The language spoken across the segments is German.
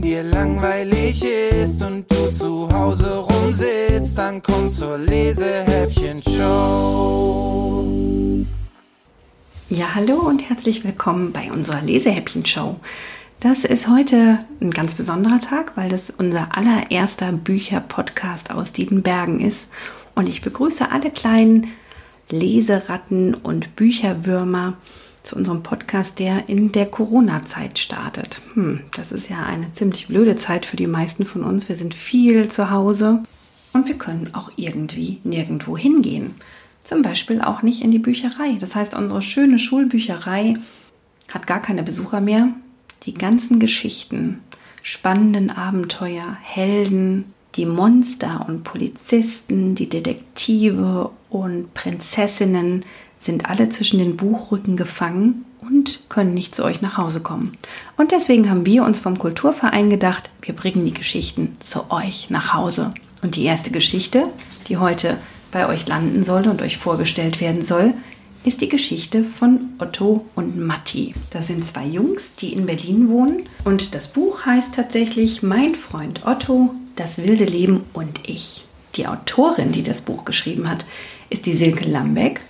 Dir langweilig ist und du zu Hause rumsitzt, dann komm zur Lesehäppchen-Show. Ja, hallo und herzlich willkommen bei unserer Lesehäppchen-Show. Das ist heute ein ganz besonderer Tag, weil das unser allererster Bücher-Podcast aus Diedenbergen ist. Und ich begrüße alle kleinen Leseratten und Bücherwürmer zu unserem Podcast, der in der Corona-Zeit startet. Hm, das ist ja eine ziemlich blöde Zeit für die meisten von uns. Wir sind viel zu Hause und wir können auch irgendwie nirgendwo hingehen. Zum Beispiel auch nicht in die Bücherei. Das heißt, unsere schöne Schulbücherei hat gar keine Besucher mehr. Die ganzen Geschichten, spannenden Abenteuer, Helden, die Monster und Polizisten, die Detektive und Prinzessinnen sind alle zwischen den Buchrücken gefangen und können nicht zu euch nach Hause kommen. Und deswegen haben wir uns vom Kulturverein gedacht, wir bringen die Geschichten zu euch nach Hause. Und die erste Geschichte, die heute bei euch landen soll und euch vorgestellt werden soll, ist die Geschichte von Otto und Matti. Das sind zwei Jungs, die in Berlin wohnen. Und das Buch heißt tatsächlich Mein Freund Otto, das wilde Leben und ich. Die Autorin, die das Buch geschrieben hat, ist die Silke Lambeck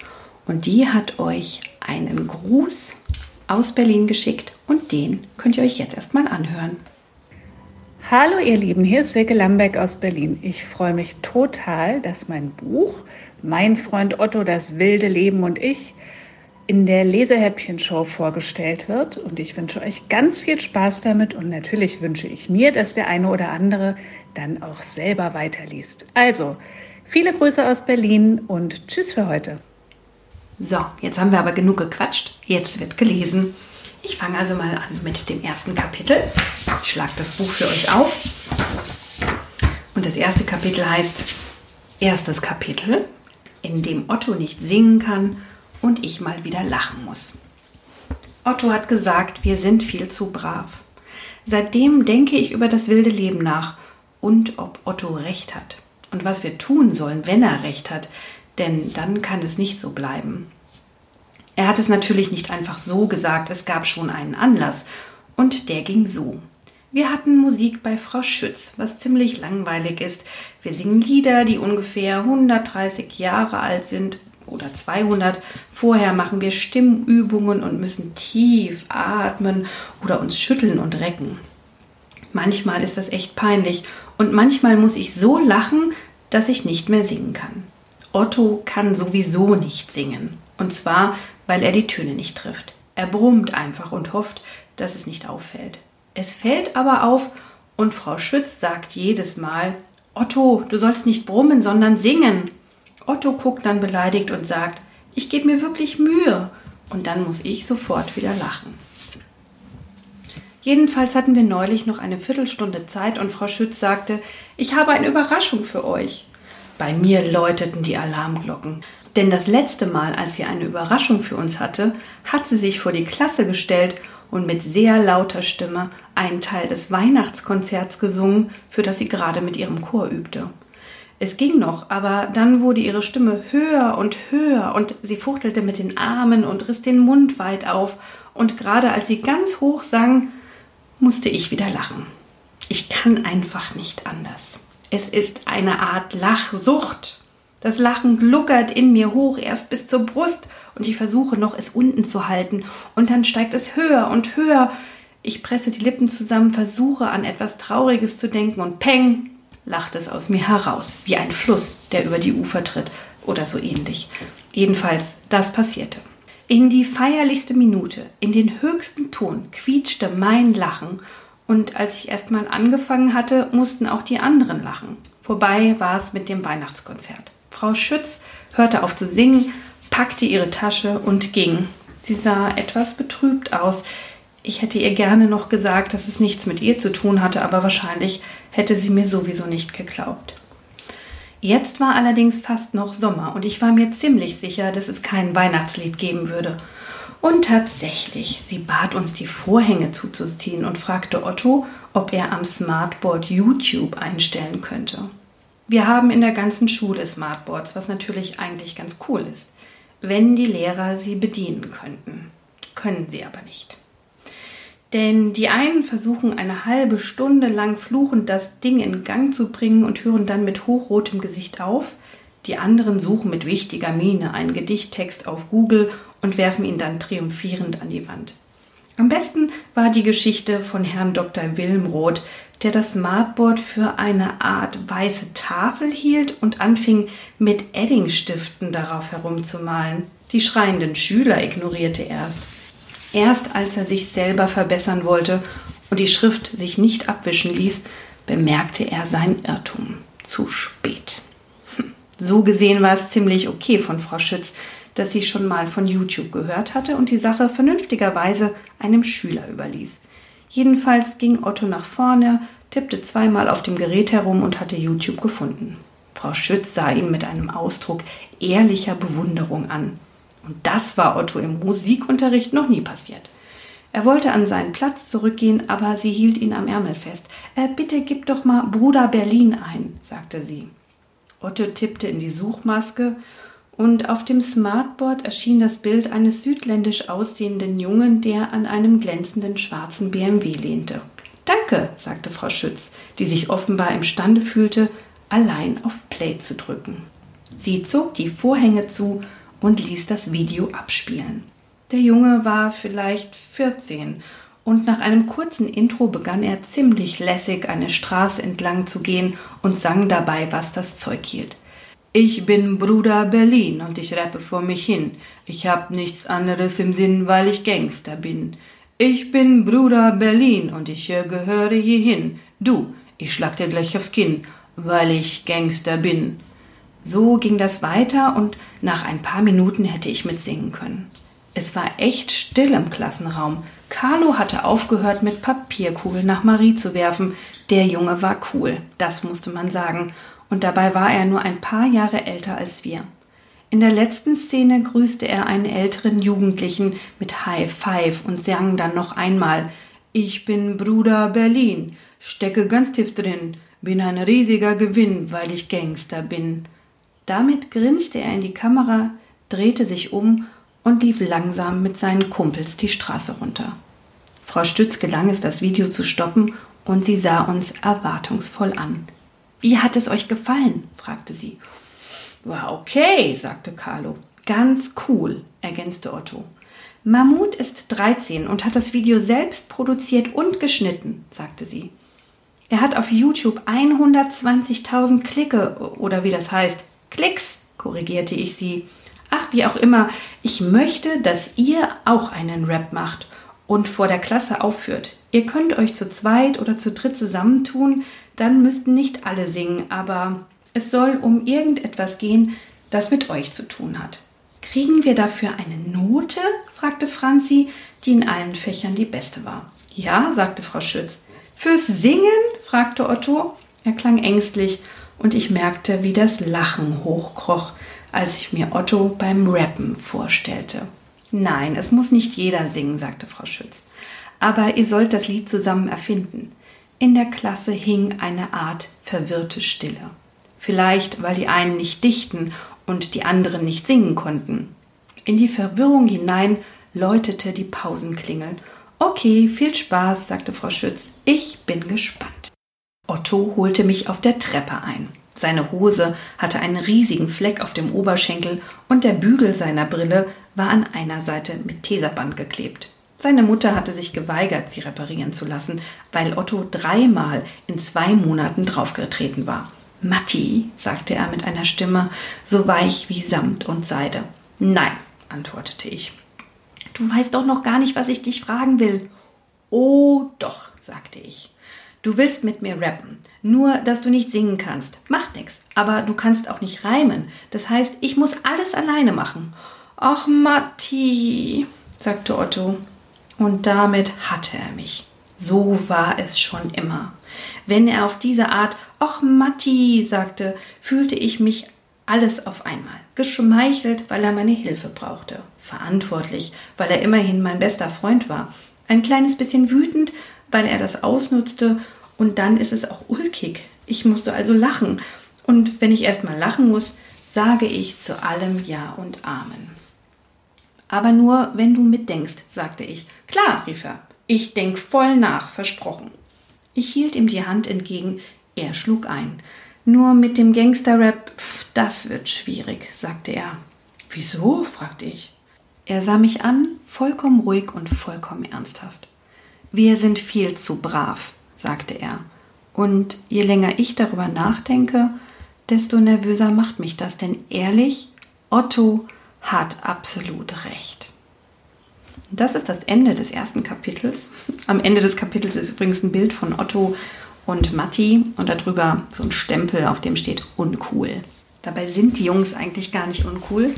und die hat euch einen Gruß aus Berlin geschickt und den könnt ihr euch jetzt erstmal anhören. Hallo ihr Lieben, hier ist Silke Lambeck aus Berlin. Ich freue mich total, dass mein Buch Mein Freund Otto, das wilde Leben und ich in der Lesehäppchen-Show vorgestellt wird. Und ich wünsche euch ganz viel Spaß damit und natürlich wünsche ich mir, dass der eine oder andere dann auch selber weiterliest. Also, viele Grüße aus Berlin und tschüss für heute. So, jetzt haben wir aber genug gequatscht. Jetzt wird gelesen. Ich fange also mal an mit dem ersten Kapitel. Ich schlage das Buch für euch auf. Und das erste Kapitel heißt Erstes Kapitel, in dem Otto nicht singen kann und ich mal wieder lachen muss. Otto hat gesagt, wir sind viel zu brav. Seitdem denke ich über das wilde Leben nach und ob Otto recht hat und was wir tun sollen, wenn er recht hat, denn dann kann es nicht so bleiben. Er hat es natürlich nicht einfach so gesagt, es gab schon einen Anlass, und der ging so. Wir hatten Musik bei Frau Schütz, was ziemlich langweilig ist. Wir singen Lieder, die ungefähr 130 Jahre alt sind oder 200. Vorher machen wir Stimmübungen und müssen tief atmen oder uns schütteln und recken. Manchmal ist das echt peinlich und manchmal muss ich so lachen, dass ich nicht mehr singen kann. Otto kann sowieso nicht singen. Und zwar, weil er die Töne nicht trifft. Er brummt einfach und hofft, dass es nicht auffällt. Es fällt aber auf und Frau Schütz sagt jedes Mal, Otto, du sollst nicht brummen, sondern singen. Otto guckt dann beleidigt und sagt, ich gebe mir wirklich Mühe. Und dann muss ich sofort wieder lachen. Jedenfalls hatten wir neulich noch eine Viertelstunde Zeit und Frau Schütz sagte, ich habe eine Überraschung für euch. Bei mir läuteten die Alarmglocken. Denn das letzte Mal, als sie eine Überraschung für uns hatte, hat sie sich vor die Klasse gestellt und mit sehr lauter Stimme einen Teil des Weihnachtskonzerts gesungen, für das sie gerade mit ihrem Chor übte. Es ging noch, aber dann wurde ihre Stimme höher und höher und sie fuchtelte mit den Armen und riss den Mund weit auf, und gerade als sie ganz hoch sang, musste ich wieder lachen. Ich kann einfach nicht anders. Es ist eine Art Lachsucht. Das Lachen gluckert in mir hoch, erst bis zur Brust, und ich versuche noch, es unten zu halten, und dann steigt es höher und höher. Ich presse die Lippen zusammen, versuche an etwas Trauriges zu denken, und peng, lacht es aus mir heraus, wie ein Fluss, der über die Ufer tritt, oder so ähnlich. Jedenfalls, das passierte. In die feierlichste Minute, in den höchsten Ton quietschte mein Lachen, und als ich erstmal angefangen hatte, mussten auch die anderen lachen. Vorbei war es mit dem Weihnachtskonzert. Frau Schütz hörte auf zu singen, packte ihre Tasche und ging. Sie sah etwas betrübt aus. Ich hätte ihr gerne noch gesagt, dass es nichts mit ihr zu tun hatte, aber wahrscheinlich hätte sie mir sowieso nicht geglaubt. Jetzt war allerdings fast noch Sommer und ich war mir ziemlich sicher, dass es kein Weihnachtslied geben würde. Und tatsächlich, sie bat uns, die Vorhänge zuzuziehen und fragte Otto, ob er am Smartboard YouTube einstellen könnte. Wir haben in der ganzen Schule Smartboards, was natürlich eigentlich ganz cool ist, wenn die Lehrer sie bedienen könnten. Können sie aber nicht. Denn die einen versuchen eine halbe Stunde lang fluchend das Ding in Gang zu bringen und hören dann mit hochrotem Gesicht auf. Die anderen suchen mit wichtiger Miene einen Gedichttext auf Google und werfen ihn dann triumphierend an die Wand. Am besten war die Geschichte von Herrn Dr. Wilmroth, der das Smartboard für eine Art weiße Tafel hielt und anfing, mit Eddingstiften darauf herumzumalen. Die schreienden Schüler ignorierte erst. Erst als er sich selber verbessern wollte und die Schrift sich nicht abwischen ließ, bemerkte er seinen Irrtum. Zu spät. So gesehen war es ziemlich okay von Frau Schütz, dass sie schon mal von YouTube gehört hatte und die Sache vernünftigerweise einem Schüler überließ. Jedenfalls ging Otto nach vorne, tippte zweimal auf dem Gerät herum und hatte YouTube gefunden. Frau Schütz sah ihn mit einem Ausdruck ehrlicher Bewunderung an. Und das war Otto im Musikunterricht noch nie passiert. Er wollte an seinen Platz zurückgehen, aber sie hielt ihn am Ärmel fest. Äh, bitte gib doch mal Bruder Berlin ein, sagte sie. Otto tippte in die Suchmaske und auf dem Smartboard erschien das Bild eines südländisch aussehenden Jungen, der an einem glänzenden schwarzen BMW lehnte. Danke, sagte Frau Schütz, die sich offenbar imstande fühlte, allein auf Play zu drücken. Sie zog die Vorhänge zu und ließ das Video abspielen. Der Junge war vielleicht 14 und nach einem kurzen Intro begann er ziemlich lässig eine Straße entlang zu gehen und sang dabei, was das Zeug hielt. Ich bin Bruder Berlin und ich rappe vor mich hin. Ich hab nichts anderes im Sinn, weil ich Gangster bin. Ich bin Bruder Berlin und ich gehöre hierhin. Du, ich schlag dir gleich aufs Kinn, weil ich Gangster bin. So ging das weiter und nach ein paar Minuten hätte ich mitsingen können. Es war echt still im Klassenraum. Carlo hatte aufgehört, mit Papierkugeln nach Marie zu werfen. Der Junge war cool, das musste man sagen. Und dabei war er nur ein paar Jahre älter als wir. In der letzten Szene grüßte er einen älteren Jugendlichen mit High Five und sang dann noch einmal Ich bin Bruder Berlin, stecke ganz tief drin, bin ein riesiger Gewinn, weil ich Gangster bin. Damit grinste er in die Kamera, drehte sich um und lief langsam mit seinen Kumpels die Straße runter. Frau Stütz gelang es, das Video zu stoppen und sie sah uns erwartungsvoll an. Wie hat es euch gefallen? fragte sie. War okay, sagte Carlo. Ganz cool, ergänzte Otto. Mammut ist 13 und hat das Video selbst produziert und geschnitten, sagte sie. Er hat auf YouTube 120.000 Klicke oder wie das heißt, Klicks, korrigierte ich sie. Ach, wie auch immer, ich möchte, dass ihr auch einen Rap macht und vor der Klasse aufführt. Ihr könnt euch zu zweit oder zu dritt zusammentun, dann müssten nicht alle singen, aber es soll um irgendetwas gehen, das mit euch zu tun hat. Kriegen wir dafür eine Note? fragte Franzi, die in allen Fächern die beste war. Ja, sagte Frau Schütz. Fürs Singen? fragte Otto. Er klang ängstlich und ich merkte, wie das Lachen hochkroch, als ich mir Otto beim Rappen vorstellte. Nein, es muss nicht jeder singen, sagte Frau Schütz. Aber ihr sollt das Lied zusammen erfinden. In der Klasse hing eine Art verwirrte Stille. Vielleicht, weil die einen nicht dichten und die anderen nicht singen konnten. In die Verwirrung hinein läutete die Pausenklingel. Okay, viel Spaß, sagte Frau Schütz. Ich bin gespannt. Otto holte mich auf der Treppe ein. Seine Hose hatte einen riesigen Fleck auf dem Oberschenkel und der Bügel seiner Brille war an einer Seite mit Teserband geklebt. Seine Mutter hatte sich geweigert, sie reparieren zu lassen, weil Otto dreimal in zwei Monaten draufgetreten war. Matti, sagte er mit einer Stimme so weich wie Samt und Seide. Nein, antwortete ich. Du weißt doch noch gar nicht, was ich dich fragen will. Oh doch, sagte ich. Du willst mit mir rappen, nur dass du nicht singen kannst. Macht nix, aber du kannst auch nicht reimen. Das heißt, ich muss alles alleine machen. Ach, Matti, sagte Otto. Und damit hatte er mich. So war es schon immer. Wenn er auf diese Art ach Matti sagte, fühlte ich mich alles auf einmal. Geschmeichelt, weil er meine Hilfe brauchte. Verantwortlich, weil er immerhin mein bester Freund war. Ein kleines bisschen wütend, weil er das ausnutzte und dann ist es auch ulkig. Ich musste also lachen. Und wenn ich erst mal lachen muss, sage ich zu allem Ja und Amen. Aber nur, wenn du mitdenkst, sagte ich. Klar, rief er. Ich denk voll nach, versprochen. Ich hielt ihm die Hand entgegen, er schlug ein. Nur mit dem Gangsterrap, das wird schwierig, sagte er. Wieso? fragte ich. Er sah mich an, vollkommen ruhig und vollkommen ernsthaft. Wir sind viel zu brav, sagte er. Und je länger ich darüber nachdenke, desto nervöser macht mich das, denn ehrlich, Otto hat absolut recht. Das ist das Ende des ersten Kapitels. Am Ende des Kapitels ist übrigens ein Bild von Otto und Matti und darüber so ein Stempel, auf dem steht uncool. Dabei sind die Jungs eigentlich gar nicht uncool,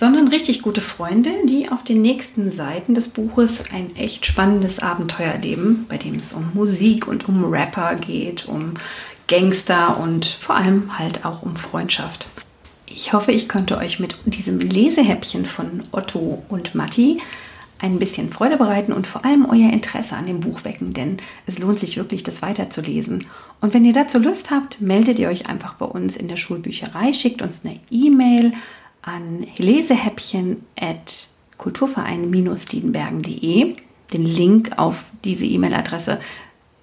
sondern richtig gute Freunde, die auf den nächsten Seiten des Buches ein echt spannendes Abenteuer erleben, bei dem es um Musik und um Rapper geht, um Gangster und vor allem halt auch um Freundschaft. Ich hoffe, ich konnte euch mit diesem Lesehäppchen von Otto und Matti ein bisschen Freude bereiten und vor allem euer Interesse an dem Buch wecken, denn es lohnt sich wirklich, das weiterzulesen. Und wenn ihr dazu Lust habt, meldet ihr euch einfach bei uns in der Schulbücherei, schickt uns eine E-Mail an lesehäppchen.kulturverein-diedenbergen.de. Den Link auf diese E-Mail-Adresse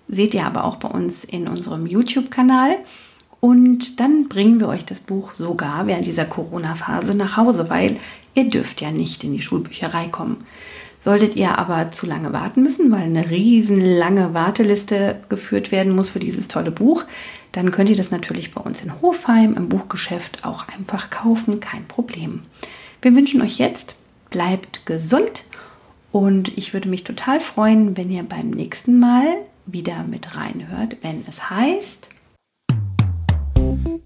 seht ihr aber auch bei uns in unserem YouTube-Kanal. Und dann bringen wir euch das Buch sogar während dieser Corona-Phase nach Hause, weil ihr dürft ja nicht in die Schulbücherei kommen. Solltet ihr aber zu lange warten müssen, weil eine riesenlange Warteliste geführt werden muss für dieses tolle Buch, dann könnt ihr das natürlich bei uns in Hofheim im Buchgeschäft auch einfach kaufen, kein Problem. Wir wünschen euch jetzt, bleibt gesund und ich würde mich total freuen, wenn ihr beim nächsten Mal wieder mit reinhört, wenn es heißt,